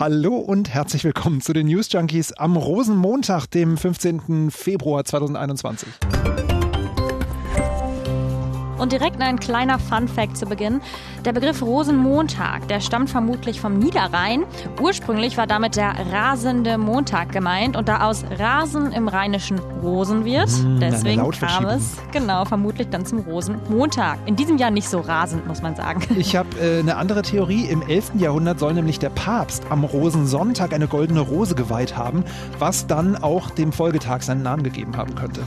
Hallo und herzlich willkommen zu den News Junkies am Rosenmontag, dem 15. Februar 2021. Und direkt ein kleiner Fun-Fact zu Beginn. Der Begriff Rosenmontag, der stammt vermutlich vom Niederrhein. Ursprünglich war damit der rasende Montag gemeint und da aus Rasen im Rheinischen Rosen wird, eine deswegen kam es genau vermutlich dann zum Rosenmontag. In diesem Jahr nicht so rasend, muss man sagen. Ich habe äh, eine andere Theorie. Im 11. Jahrhundert soll nämlich der Papst am Rosensonntag eine goldene Rose geweiht haben, was dann auch dem Folgetag seinen Namen gegeben haben könnte.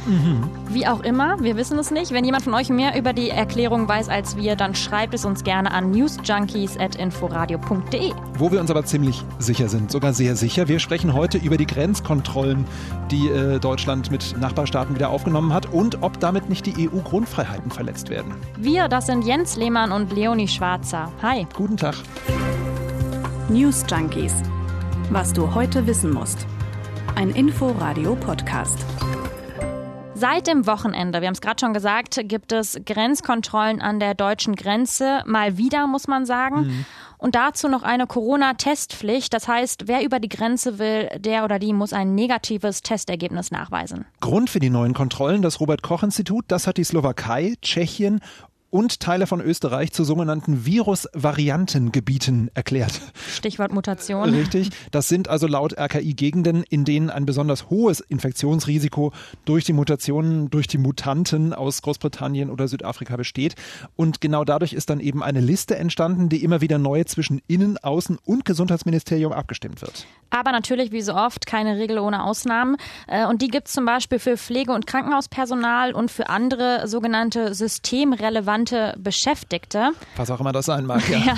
Wie auch immer, wir wissen es nicht. Wenn jemand von euch mehr über die Erklärung weiß als wir, dann schreibt es uns gerne an newsjunkies.inforadio.de. Wo wir uns aber ziemlich sicher sind, sogar sehr sicher. Wir sprechen heute über die Grenzkontrollen, die äh, Deutschland mit Nachbarstaaten wieder aufgenommen hat und ob damit nicht die EU-Grundfreiheiten verletzt werden. Wir, das sind Jens Lehmann und Leonie Schwarzer. Hi. Guten Tag. News Junkies. Was du heute wissen musst. Ein Info-Radio-Podcast. Seit dem Wochenende, wir haben es gerade schon gesagt, gibt es Grenzkontrollen an der deutschen Grenze. Mal wieder, muss man sagen. Und dazu noch eine Corona-Testpflicht. Das heißt, wer über die Grenze will, der oder die muss ein negatives Testergebnis nachweisen. Grund für die neuen Kontrollen, das Robert-Koch-Institut, das hat die Slowakei, Tschechien und Teile von Österreich zu sogenannten Virusvariantengebieten erklärt. Stichwort Mutation. Richtig. Das sind also laut RKI Gegenden, in denen ein besonders hohes Infektionsrisiko durch die Mutationen, durch die Mutanten aus Großbritannien oder Südafrika besteht. Und genau dadurch ist dann eben eine Liste entstanden, die immer wieder neu zwischen Innen-, Außen- und Gesundheitsministerium abgestimmt wird. Aber natürlich, wie so oft, keine Regel ohne Ausnahmen. Äh, Und die gibt es zum Beispiel für Pflege- und Krankenhauspersonal und für andere sogenannte systemrelevante Beschäftigte. Was auch immer das sein mag. Ja.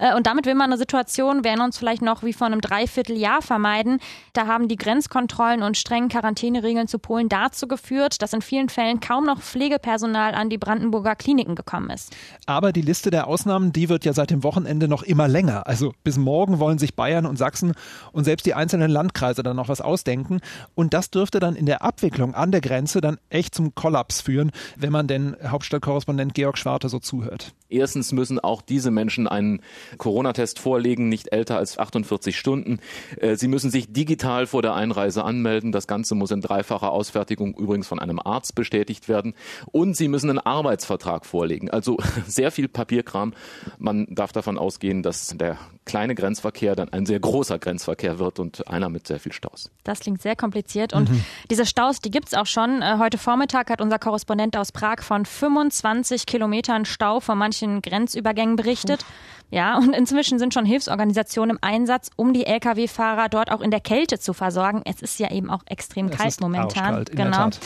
Ja, äh, und damit will man eine Situation, wir erinnern uns vielleicht noch wie vor einem Dreivierteljahr vermeiden. Da haben die Grenzkontrollen und strengen Quarantäneregeln zu Polen dazu geführt, dass in vielen Fällen kaum noch Pflegepersonal an die Brandenburger Kliniken gekommen ist. Aber die Liste der Ausnahmen, die wird ja seit dem Wochenende noch immer länger. Also bis morgen wollen sich Bayern und Sachsen und selbst die einzelnen Landkreise dann noch was ausdenken. Und das dürfte dann in der Abwicklung an der Grenze dann echt zum Kollaps führen, wenn man denn Hauptstadtkorrespondent Georg Schwarte so zuhört. Erstens müssen auch diese Menschen einen Corona-Test vorlegen, nicht älter als 48 Stunden. Äh, Sie müssen sich digital vor der Einreise anmelden. Das Ganze muss in dreifacher Ausfertigung übrigens von einem Arzt bestätigt werden. Und Sie müssen einen Arbeitsvertrag vorlegen. Also sehr viel Papierkram. Man darf davon ausgehen, dass der kleine Grenzverkehr dann ein sehr großer Grenzverkehr wird und einer mit sehr viel Staus. Das klingt sehr kompliziert. Und diese Staus, die gibt's auch schon. Äh, Heute Vormittag hat unser Korrespondent aus Prag von 25 Kilometern Stau vor manchen Grenzübergängen berichtet. Ja, und inzwischen sind schon Hilfsorganisationen im Einsatz, um die Lkw-Fahrer dort auch in der Kälte zu versorgen. Es ist ja eben auch extrem Es kalt ist momentan. der genau. Tat.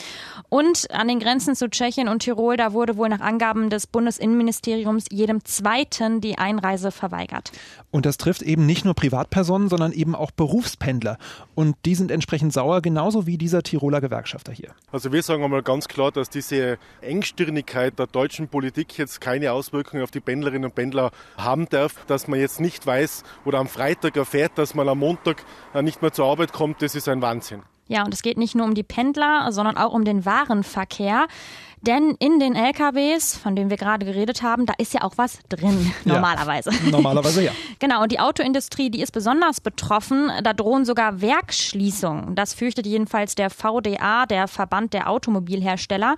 Und an den Grenzen zu Tschechien und Tirol, da wurde wohl nach Angaben des Bundesinnenministeriums jedem Zweiten die Einreise verweigert. Und das trifft eben nicht nur Privatpersonen, sondern eben auch Berufspendler. Und die sind entsprechend sauer, genauso wie dieser Tiroler Gewerkschafter hier. Also wir sagen einmal ganz klar, dass diese Engstirnigkeit der deutschen Politik jetzt keine Auswirkungen auf die Pendlerinnen und Pendler haben darf, dass man jetzt nicht weiß oder am Freitag erfährt, dass man am Montag äh, nicht mehr zur Arbeit kommt, das ist ein Wahnsinn. Ja, und es geht nicht nur um die Pendler, sondern auch um den Warenverkehr. Denn in den LKWs, von denen wir gerade geredet haben, da ist ja auch was drin, Ja. normalerweise. Normalerweise ja. Genau, und die Autoindustrie, die ist besonders betroffen. Da drohen sogar Werksschließungen. Das fürchtet jedenfalls der VDA, der Verband der Automobilhersteller.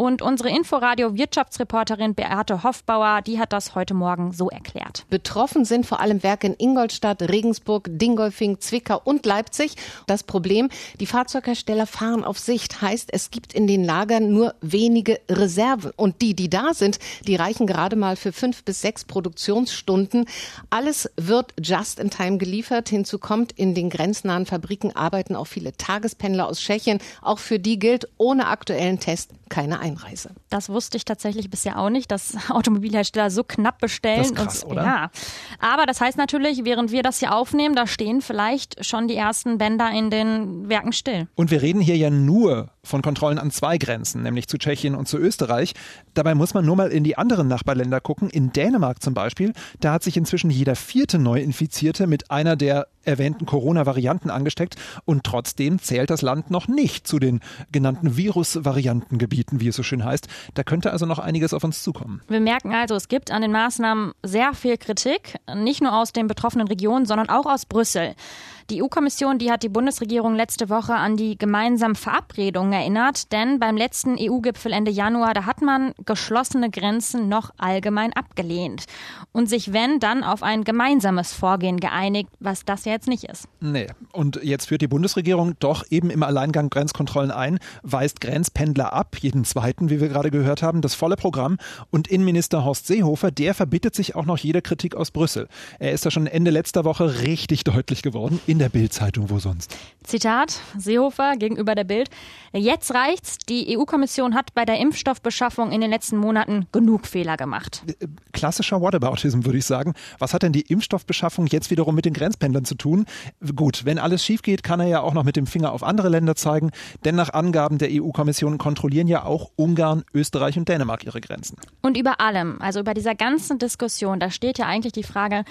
Und unsere Inforadio-Wirtschaftsreporterin Beate Hoffbauer, die hat das heute Morgen so erklärt. Betroffen sind vor allem Werke in Ingolstadt, Regensburg, Dingolfing, Zwickau und Leipzig. Das Problem, die Fahrzeughersteller fahren auf Sicht, heißt, es gibt in den Lagern nur wenige Reserven. Und die, die da sind, die reichen gerade mal für fünf bis sechs Produktionsstunden. Alles wird just in time geliefert. Hinzu kommt, in den grenznahen Fabriken arbeiten auch viele Tagespendler aus Tschechien. Auch für die gilt ohne aktuellen Test keine Einreise. Das wusste ich tatsächlich bisher auch nicht, dass Automobilhersteller so knapp bestellen. Das ist krass, und, oder? Ja. Aber das heißt natürlich, während wir das hier aufnehmen, da stehen vielleicht schon die ersten Bänder in den Werken still. Und wir reden hier ja nur von Kontrollen an zwei Grenzen, nämlich zu Tschechien und zu Österreich. Dabei muss man nur mal in die anderen Nachbarländer gucken. In Dänemark zum Beispiel, da hat sich inzwischen jeder vierte Neuinfizierte mit einer der erwähnten Corona-Varianten angesteckt und trotzdem zählt das Land noch nicht zu den genannten Virus-Variantengebieten, wie es so schön heißt. Da könnte also noch einiges auf uns zukommen. Wir merken also, es gibt an den Maßnahmen sehr viel Kritik, nicht nur aus den betroffenen Regionen, sondern auch aus Brüssel. Die EU-Kommission, die hat die Bundesregierung letzte Woche an die gemeinsamen Verabredungen erinnert, denn beim letzten EU-Gipfel Ende Januar, da hat man geschlossene Grenzen noch allgemein abgelehnt und sich, wenn, dann auf ein gemeinsames Vorgehen geeinigt, was das jetzt nicht ist. Nee. Und jetzt führt die Bundesregierung doch eben im Alleingang Grenzkontrollen ein, weist Grenzpendler ab, jeden zweiten, wie wir gerade gehört haben, das volle Programm. Und Innenminister Horst Seehofer, der verbittet sich auch noch jede Kritik aus Brüssel. Er ist da schon Ende letzter Woche richtig deutlich geworden. In in der Bild-Zeitung, wo sonst? Zitat Seehofer gegenüber der Bild. Jetzt reicht's. Die EU-Kommission hat bei der Impfstoffbeschaffung in den letzten Monaten genug Fehler gemacht. Äh, klassischer Whataboutism, würde ich sagen. Was hat denn die Impfstoffbeschaffung jetzt wiederum mit den Grenzpendlern zu tun? Gut, wenn alles schief geht, kann er ja auch noch mit dem Finger auf andere Länder zeigen. Denn nach Angaben der EU-Kommission kontrollieren ja auch Ungarn, Österreich und Dänemark ihre Grenzen. Und über allem, also über dieser ganzen Diskussion, da steht ja eigentlich die Frage,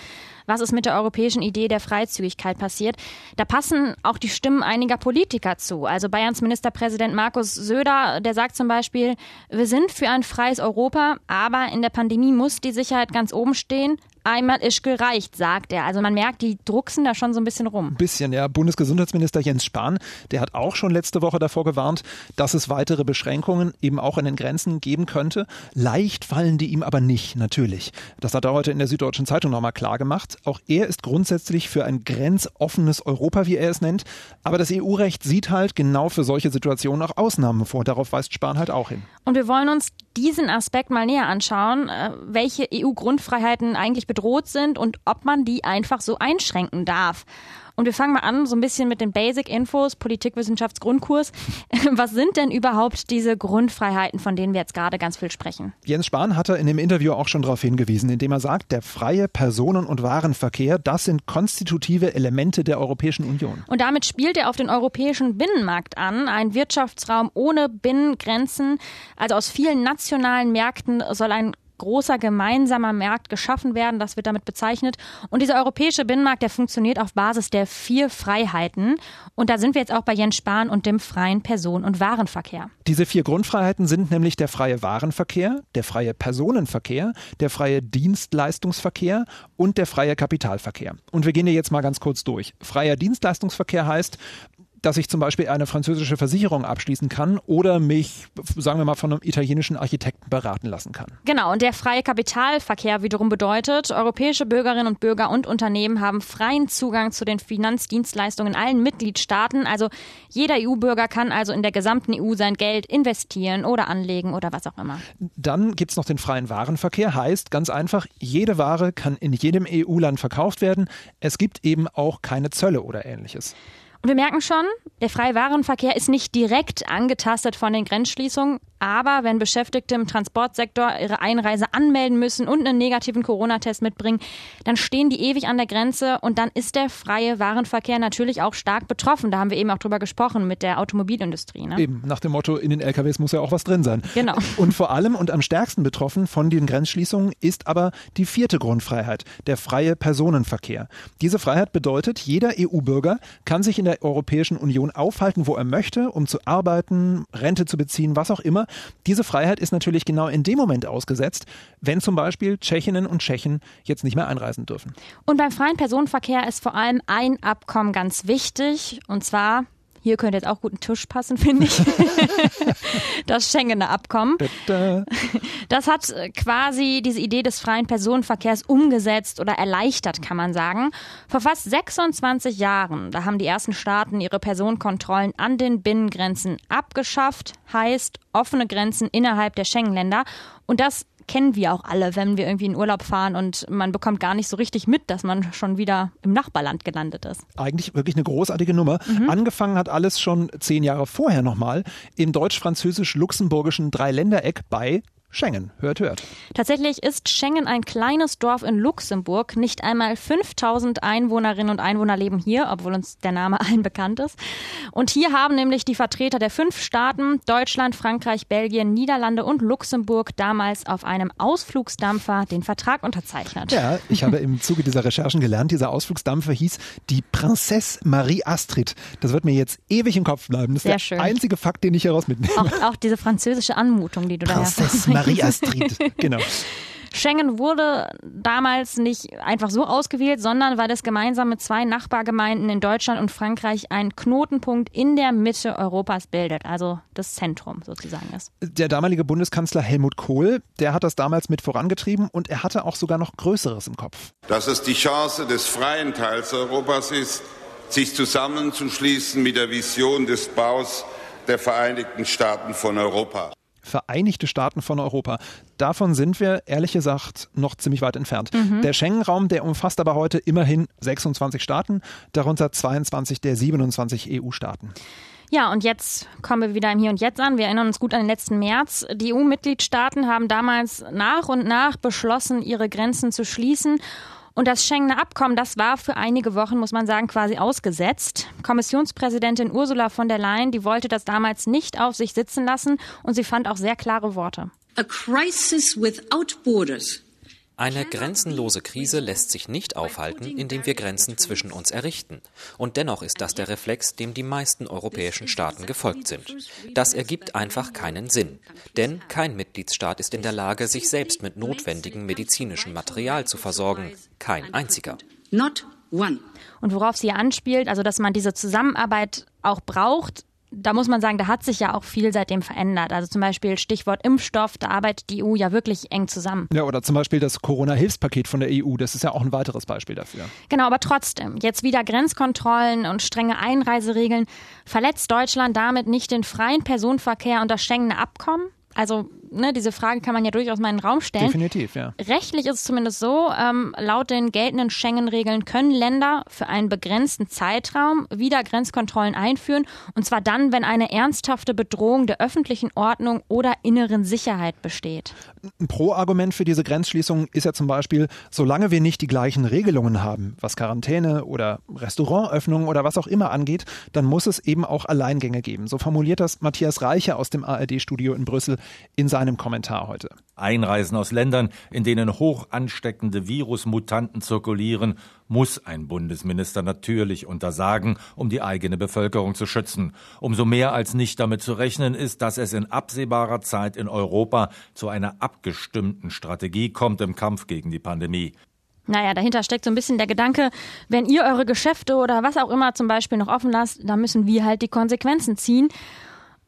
was ist mit der europäischen Idee der Freizügigkeit passiert. Da passen auch die Stimmen einiger Politiker zu. Also Bayerns Ministerpräsident Markus Söder, der sagt zum Beispiel, wir sind für ein freies Europa, aber in der Pandemie muss die Sicherheit ganz oben stehen. Einmal ist gereicht, sagt er. Also man merkt, die drucksen da schon so ein bisschen rum. Ein bisschen, ja. Bundesgesundheitsminister Jens Spahn, der hat auch schon letzte Woche davor gewarnt, dass es weitere Beschränkungen eben auch an den Grenzen geben könnte. Leicht fallen die ihm aber nicht, natürlich. Das hat er heute in der Süddeutschen Zeitung nochmal klar gemacht. Auch er ist grundsätzlich für ein grenzoffenes Europa, wie er es nennt. Aber das EU-Recht sieht halt genau für solche Situationen auch Ausnahmen vor. Darauf weist Spahn halt auch hin. Und wir wollen uns diesen Aspekt mal näher anschauen, äh, welche EU-Grundfreiheiten eigentlich bedroht sind und ob man die einfach so einschränken darf. Und wir fangen mal an, so ein bisschen mit den Basic Infos, Politikwissenschaftsgrundkurs. Was sind denn überhaupt diese Grundfreiheiten, von denen wir jetzt gerade ganz viel sprechen? Jens Spahn hatte in dem Interview auch schon darauf hingewiesen, indem er sagt, der freie Personen- und Warenverkehr, das sind konstitutive Elemente der Europäischen Union. Und damit spielt er auf den europäischen Binnenmarkt an, ein Wirtschaftsraum ohne Binnengrenzen. Also aus vielen nationalen Märkten soll ein großer gemeinsamer Markt geschaffen werden. Das wird damit bezeichnet. Und dieser europäische Binnenmarkt, der funktioniert auf Basis der vier Freiheiten. Und da sind wir jetzt auch bei Jens Spahn und dem freien Personen- und Warenverkehr. Diese vier Grundfreiheiten sind nämlich der freie Warenverkehr, der freie Personenverkehr, der freie Dienstleistungsverkehr und der freie Kapitalverkehr. Und wir gehen hier jetzt mal ganz kurz durch. Freier Dienstleistungsverkehr heißt, dass ich zum Beispiel eine französische Versicherung abschließen kann oder mich, sagen wir mal, von einem italienischen Architekten beraten lassen kann. Genau, und der freie Kapitalverkehr wiederum bedeutet, europäische Bürgerinnen und Bürger und Unternehmen haben freien Zugang zu den Finanzdienstleistungen in allen Mitgliedstaaten. Also jeder EU-Bürger kann also in der gesamten EU sein Geld investieren oder anlegen oder was auch immer. Dann gibt es noch den freien Warenverkehr, heißt ganz einfach, jede Ware kann in jedem EU-Land verkauft werden. Es gibt eben auch keine Zölle oder ähnliches. Wir merken schon, der freie Warenverkehr ist nicht direkt angetastet von den Grenzschließungen, aber wenn Beschäftigte im Transportsektor ihre Einreise anmelden müssen und einen negativen Corona-Test mitbringen, dann stehen die ewig an der Grenze und dann ist der freie Warenverkehr natürlich auch stark betroffen. Da haben wir eben auch drüber gesprochen mit der Automobilindustrie. Ne? Eben, nach dem Motto, in den LKWs muss ja auch was drin sein. Genau. Und vor allem und am stärksten betroffen von den Grenzschließungen ist aber die vierte Grundfreiheit, der freie Personenverkehr. Diese Freiheit bedeutet, jeder EU-Bürger kann sich in der Europäischen Union aufhalten, wo er möchte, um zu arbeiten, Rente zu beziehen, was auch immer. Diese Freiheit ist natürlich genau in dem Moment ausgesetzt, wenn zum Beispiel Tschechinnen und Tschechen jetzt nicht mehr einreisen dürfen. Und beim freien Personenverkehr ist vor allem ein Abkommen ganz wichtig, und zwar hier könnte jetzt auch gut ein Tisch passen, finde ich. das Schengener Abkommen. Das hat äh, quasi diese Idee des freien Personenverkehrs umgesetzt oder erleichtert, kann man sagen. Vor fast 26 Jahren, da haben die ersten Staaten ihre Personenkontrollen an den Binnengrenzen abgeschafft, heißt offene Grenzen innerhalb der Schengen-Länder. Und das kennen wir auch alle, wenn wir irgendwie in Urlaub fahren und man bekommt gar nicht so richtig mit, dass man schon wieder im Nachbarland gelandet ist. Eigentlich wirklich eine großartige Nummer. Mhm. Angefangen hat alles schon zehn Jahre vorher nochmal im deutsch-französisch-luxemburgischen Dreiländereck bei Schengen. Hört, hört. Tatsächlich ist Schengen ein kleines Dorf in Luxemburg. Nicht einmal 5000 Einwohnerinnen und Einwohner leben hier, obwohl uns der Name allen bekannt ist. Und hier haben nämlich die Vertreter der fünf Staaten, Deutschland, Frankreich, Belgien, Niederlande und Luxemburg, damals auf einem Ausflugsdampfer den Vertrag unterzeichnet. Ja, ich habe im Zuge dieser Recherchen gelernt, dieser Ausflugsdampfer hieß die Princesse Marie Astrid. Das wird mir jetzt ewig im Kopf bleiben. Das ist Sehr der schön. einzige Fakt, den ich hieraus mitnehme. Auch, auch diese französische Anmutung, die du Princesse daher Marie Astrid. Genau. Schengen wurde damals nicht einfach so ausgewählt, sondern weil es gemeinsam mit zwei Nachbargemeinden in Deutschland und Frankreich einen Knotenpunkt in der Mitte Europas bildet, also das Zentrum sozusagen ist. Der damalige Bundeskanzler Helmut Kohl, der hat das damals mit vorangetrieben und er hatte auch sogar noch Größeres im Kopf. dass es die Chance des freien Teils Europas ist, sich zusammenzuschließen mit der Vision des Baus der Vereinigten Staaten von Europa. Vereinigte Staaten von Europa. Davon sind wir, ehrlich gesagt, noch ziemlich weit entfernt. Der Schengen-Raum, der umfasst aber heute immerhin 26 Staaten, darunter 22 der 27 EU-Staaten. Ja, und jetzt kommen wir wieder im Hier und Jetzt an. Wir erinnern uns gut an den letzten März. Die EU-Mitgliedstaaten haben damals nach und nach beschlossen, ihre Grenzen zu schließen. Und das Schengener Abkommen, das war für einige Wochen, muss man sagen, quasi ausgesetzt. Kommissionspräsidentin Ursula von der Leyen, die wollte das damals nicht auf sich sitzen lassen und sie fand auch sehr klare Worte. A crisis without borders Eine grenzenlose Krise lässt sich nicht aufhalten, indem wir Grenzen zwischen uns errichten. Und dennoch ist das der Reflex, dem die meisten europäischen Staaten gefolgt sind. Das ergibt einfach keinen Sinn. Denn kein Mitgliedsstaat ist in der Lage, sich selbst mit notwendigem medizinischem Material zu versorgen. Kein einziger. not one. Und worauf sie anspielt, also dass man diese Zusammenarbeit auch braucht, da muss man sagen, da hat sich ja auch viel seitdem verändert. Also zum Beispiel Stichwort Impfstoff, da arbeitet die EU ja wirklich eng zusammen. Ja, oder zum Beispiel das Corona-Hilfspaket von der EU, das ist ja auch ein weiteres Beispiel dafür. Genau, aber trotzdem, jetzt wieder Grenzkontrollen und strenge Einreiseregeln. Verletzt Deutschland damit nicht den freien Personenverkehr und das Schengener Abkommen? Also, ne, diese Frage kann man ja durchaus mal in den Raum stellen. Definitiv, ja. Rechtlich ist es zumindest so, ähm, laut den geltenden Schengen-Regeln können Länder für einen begrenzten Zeitraum wieder Grenzkontrollen einführen. Und zwar dann, wenn eine ernsthafte Bedrohung der öffentlichen Ordnung oder inneren Sicherheit besteht. Ein Pro-Argument für diese Grenzschließung ist ja zum Beispiel, solange wir nicht die gleichen Regelungen haben, was Quarantäne oder Restaurantöffnungen oder was auch immer angeht, dann muss es eben auch Alleingänge geben. So formuliert das Matthias Reiche aus dem ARD-Studio in Brüssel in seinem Kommentar heute. Einreisen aus Ländern, in denen hoch ansteckende Virusmutanten zirkulieren, muss ein Bundesminister natürlich untersagen, um die eigene Bevölkerung zu schützen. Umso mehr als nicht damit zu rechnen ist, dass es in absehbarer Zeit in Europa zu einer abgestimmten Strategie kommt im Kampf gegen die Pandemie. Naja, dahinter steckt so ein bisschen der Gedanke, wenn ihr eure Geschäfte oder was auch immer zum Beispiel noch offen lasst, dann müssen wir halt die Konsequenzen ziehen.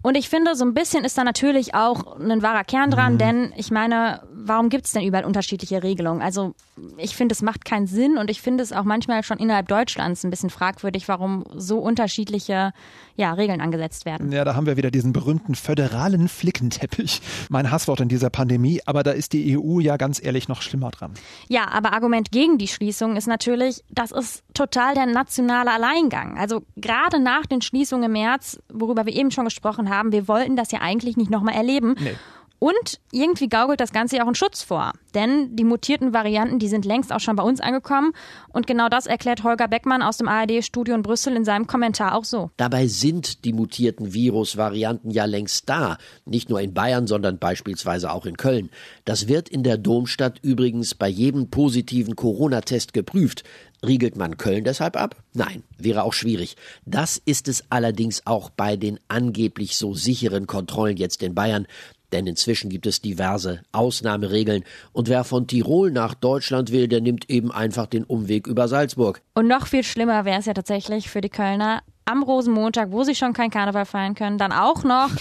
Und ich finde, so ein bisschen ist da natürlich auch ein wahrer Kern dran, denn ich meine, warum gibt es denn überall unterschiedliche Regelungen? Also ich finde, es macht keinen Sinn und ich finde es auch manchmal schon innerhalb Deutschlands ein bisschen fragwürdig, warum so unterschiedliche ja, Regeln angesetzt werden. Ja, da haben wir wieder diesen berühmten föderalen Flickenteppich. Mein Hasswort in dieser Pandemie, aber da ist die EU ja ganz ehrlich noch schlimmer dran. Ja, aber Argument gegen die Schließung ist natürlich, das ist total der nationale Alleingang. Also gerade nach den Schließungen im März, worüber wir eben schon gesprochen haben, wir wollten das ja eigentlich nicht nochmal erleben. Nee. Und irgendwie gaukelt das Ganze ja auch einen Schutz vor. Denn die mutierten Varianten, die sind längst auch schon bei uns angekommen. Und genau das erklärt Holger Beckmann aus dem ARD-Studio in Brüssel in seinem Kommentar auch so. Dabei sind die mutierten Virusvarianten ja längst da. Nicht nur in Bayern, sondern beispielsweise auch in Köln. Das wird in der Domstadt übrigens bei jedem positiven Corona-Test geprüft. Riegelt man Köln deshalb ab? Nein, wäre auch schwierig. Das ist es allerdings auch bei den angeblich so sicheren Kontrollen jetzt in Bayern. Denn inzwischen gibt es diverse Ausnahmeregeln. Und wer von Tirol nach Deutschland will, der nimmt eben einfach den Umweg über Salzburg. Und noch viel schlimmer wäre es ja tatsächlich für die Kölner, am Rosenmontag, wo sie schon kein Karneval feiern können, dann auch noch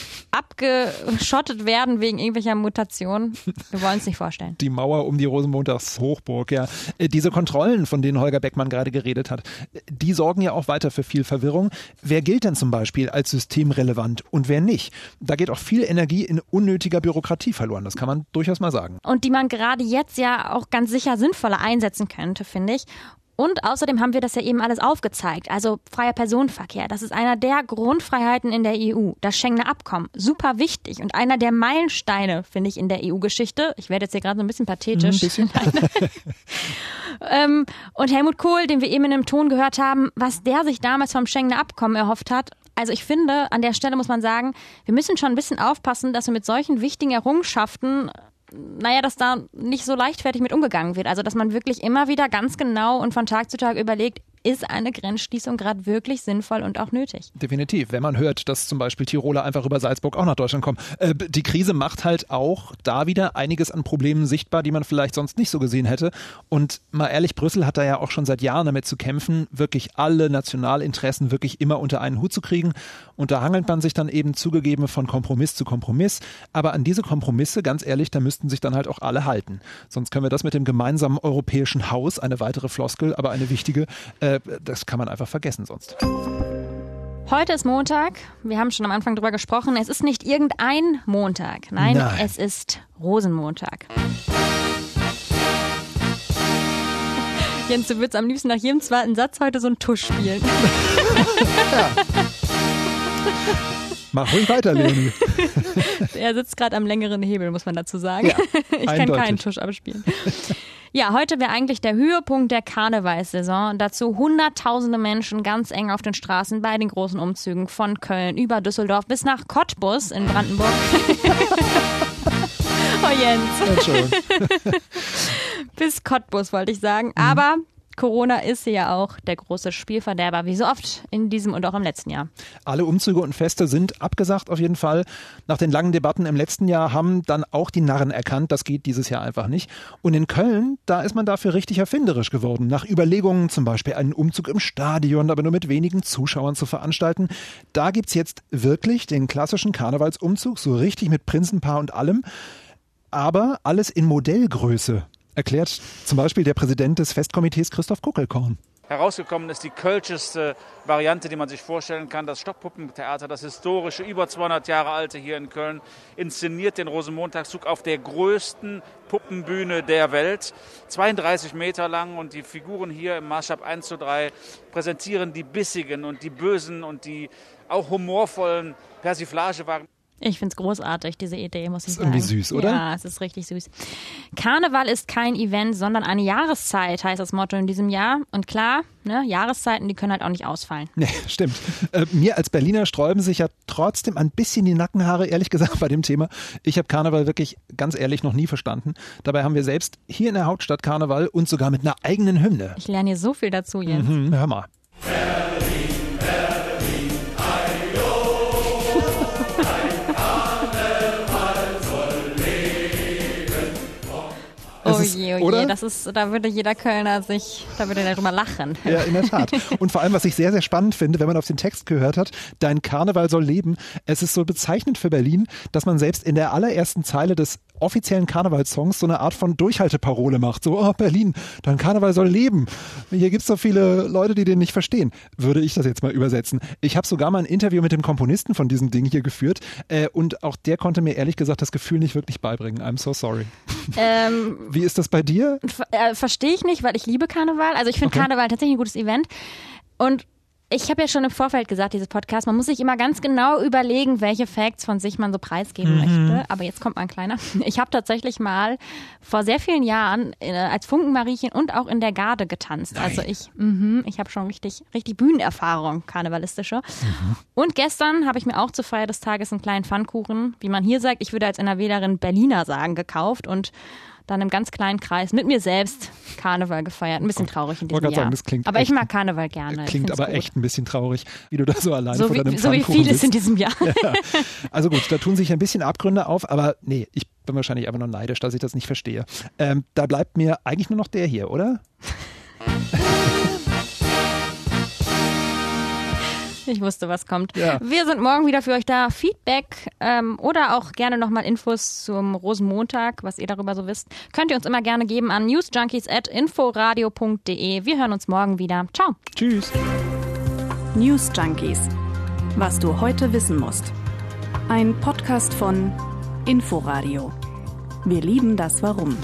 abgeschottet werden wegen irgendwelcher Mutationen. Wir wollen es nicht vorstellen. Die Mauer um die Rosenmontagshochburg, ja. Äh, Diese Kontrollen, von denen Holger Beckmann gerade geredet hat, die sorgen ja auch weiter für viel Verwirrung. Wer gilt denn zum Beispiel als systemrelevant und wer nicht? Da geht auch viel Energie in unnötiger Bürokratie verloren. Das kann man durchaus mal sagen. Und die man gerade jetzt ja auch ganz sicher sinnvoller einsetzen könnte, finde ich. Und außerdem haben wir das ja eben alles aufgezeigt. Also freier Personenverkehr, das ist einer der Grundfreiheiten in der EU. Das Schengener Abkommen, super wichtig und einer der Meilensteine, finde ich, in der EU-Geschichte. Ich werde jetzt hier gerade so ein bisschen pathetisch. Ein bisschen. ähm, und Helmut Kohl, den wir eben in einem Ton gehört haben, was der sich damals vom Schengener Abkommen erhofft hat. Also ich finde, an der Stelle muss man sagen, wir müssen schon ein bisschen aufpassen, dass wir mit solchen wichtigen Errungenschaften naja, dass da nicht so leichtfertig mit umgegangen wird. Also, dass man wirklich immer wieder ganz genau und von Tag zu Tag überlegt, ist eine Grenzschließung gerade wirklich sinnvoll und auch nötig. Definitiv. Wenn man hört, dass zum Beispiel Tiroler einfach über Salzburg auch nach Deutschland kommen. Äh, die Krise macht halt auch da wieder einiges an Problemen sichtbar, die man vielleicht sonst nicht so gesehen hätte. Und mal ehrlich, Brüssel hat da ja auch schon seit Jahren damit zu kämpfen, wirklich alle Nationalinteressen wirklich immer unter einen Hut zu kriegen. Und da hangelt man sich dann eben zugegeben von Kompromiss zu Kompromiss. Aber an diese Kompromisse, ganz ehrlich, da müssten sich dann halt auch alle halten. Sonst können wir das mit dem gemeinsamen europäischen Haus, eine weitere Floskel, aber eine wichtige, äh, das kann man einfach vergessen sonst. Heute ist Montag. Wir haben schon am Anfang drüber gesprochen. Es ist nicht irgendein Montag. Nein, Nein. es ist Rosenmontag. Jens, du würdest am liebsten nach jedem zweiten Satz heute so einen Tusch spielen. Ja. Mach ruhig weiter, Leonie. er sitzt gerade am längeren Hebel, muss man dazu sagen. Ja, ich kann keinen Tusch abspielen. Ja, heute wäre eigentlich der Höhepunkt der Karnevalssaison. Dazu hunderttausende Menschen ganz eng auf den Straßen bei den großen Umzügen von Köln über Düsseldorf bis nach Cottbus in Brandenburg. oh Jens. bis Cottbus wollte ich sagen. Aber Corona ist ja auch der große Spielverderber, wie so oft in diesem und auch im letzten Jahr. Alle Umzüge und Feste sind abgesagt auf jeden Fall. Nach den langen Debatten im letzten Jahr haben dann auch die Narren erkannt, das geht dieses Jahr einfach nicht. Und in Köln, da ist man dafür richtig erfinderisch geworden. Nach Überlegungen zum Beispiel einen Umzug im Stadion, aber nur mit wenigen Zuschauern zu veranstalten. Da gibt es jetzt wirklich den klassischen Karnevalsumzug, so richtig mit Prinzenpaar und allem. Aber alles in Modellgröße erklärt zum Beispiel der Präsident des Festkomitees Christoph Kuckelkorn. Herausgekommen ist die kölscheste Variante, die man sich vorstellen kann. Das Stockpuppentheater, das historische, über 200 Jahre alte hier in Köln, inszeniert den Rosenmontagszug auf der größten Puppenbühne der Welt. 32 Meter lang und die Figuren hier im Maßstab 1 zu 3 präsentieren die bissigen und die bösen und die auch humorvollen Persiflagewaren. Ich finde es großartig, diese Idee, muss ich ist sagen. Irgendwie süß, oder? Ja, es ist richtig süß. Karneval ist kein Event, sondern eine Jahreszeit, heißt das Motto in diesem Jahr. Und klar, ne, Jahreszeiten, die können halt auch nicht ausfallen. Nee, stimmt. Äh, mir als Berliner sträuben sich ja trotzdem ein bisschen die Nackenhaare, ehrlich gesagt, bei dem Thema. Ich habe Karneval wirklich ganz ehrlich noch nie verstanden. Dabei haben wir selbst hier in der Hauptstadt Karneval und sogar mit einer eigenen Hymne. Ich lerne hier so viel dazu, Jens. Mhm, hör mal. Je, oh je, das ist, da würde jeder Kölner sich, da würde drüber lachen. Ja, in der Tat. Und vor allem, was ich sehr, sehr spannend finde, wenn man auf den Text gehört hat, dein Karneval soll leben. Es ist so bezeichnend für Berlin, dass man selbst in der allerersten Zeile des offiziellen Karnevalssongs so eine Art von Durchhalteparole macht. So, oh Berlin, dein Karneval soll leben. Hier gibt es so viele Leute, die den nicht verstehen. Würde ich das jetzt mal übersetzen. Ich habe sogar mal ein Interview mit dem Komponisten von diesem Ding hier geführt äh, und auch der konnte mir ehrlich gesagt das Gefühl nicht wirklich beibringen. I'm so sorry. Ähm, Wie ist das bei dir? Äh, Verstehe ich nicht, weil ich liebe Karneval. Also ich finde okay. Karneval tatsächlich ein gutes Event. Und ich habe ja schon im Vorfeld gesagt, dieses Podcast, man muss sich immer ganz genau überlegen, welche Facts von sich man so preisgeben mhm. möchte. Aber jetzt kommt mal ein kleiner. Ich habe tatsächlich mal vor sehr vielen Jahren äh, als Funkenmariechen und auch in der Garde getanzt. Nein. Also ich, mh, ich habe schon richtig, richtig Bühnenerfahrung, karnevalistische. Mhm. Und gestern habe ich mir auch zur Feier des Tages einen kleinen Pfannkuchen, wie man hier sagt, ich würde als NRWlerin Berliner sagen, gekauft und dann im ganz kleinen Kreis mit mir selbst Karneval gefeiert. Ein bisschen traurig in diesem Jahr. Sagen, das klingt aber ich mag Karneval gerne. Klingt aber gut. echt ein bisschen traurig, wie du da so allein so vor wie, deinem So wie vieles in diesem Jahr. Ja. Also gut, da tun sich ein bisschen Abgründe auf, aber nee, ich bin wahrscheinlich einfach nur neidisch, dass ich das nicht verstehe. Ähm, da bleibt mir eigentlich nur noch der hier, oder? Ich wusste, was kommt. Ja. Wir sind morgen wieder für euch da. Feedback ähm, oder auch gerne nochmal Infos zum Rosenmontag, was ihr darüber so wisst, könnt ihr uns immer gerne geben an newsjunkies.inforadio.de. Wir hören uns morgen wieder. Ciao. Tschüss. News Junkies. Was du heute wissen musst. Ein Podcast von Inforadio. Wir lieben das Warum.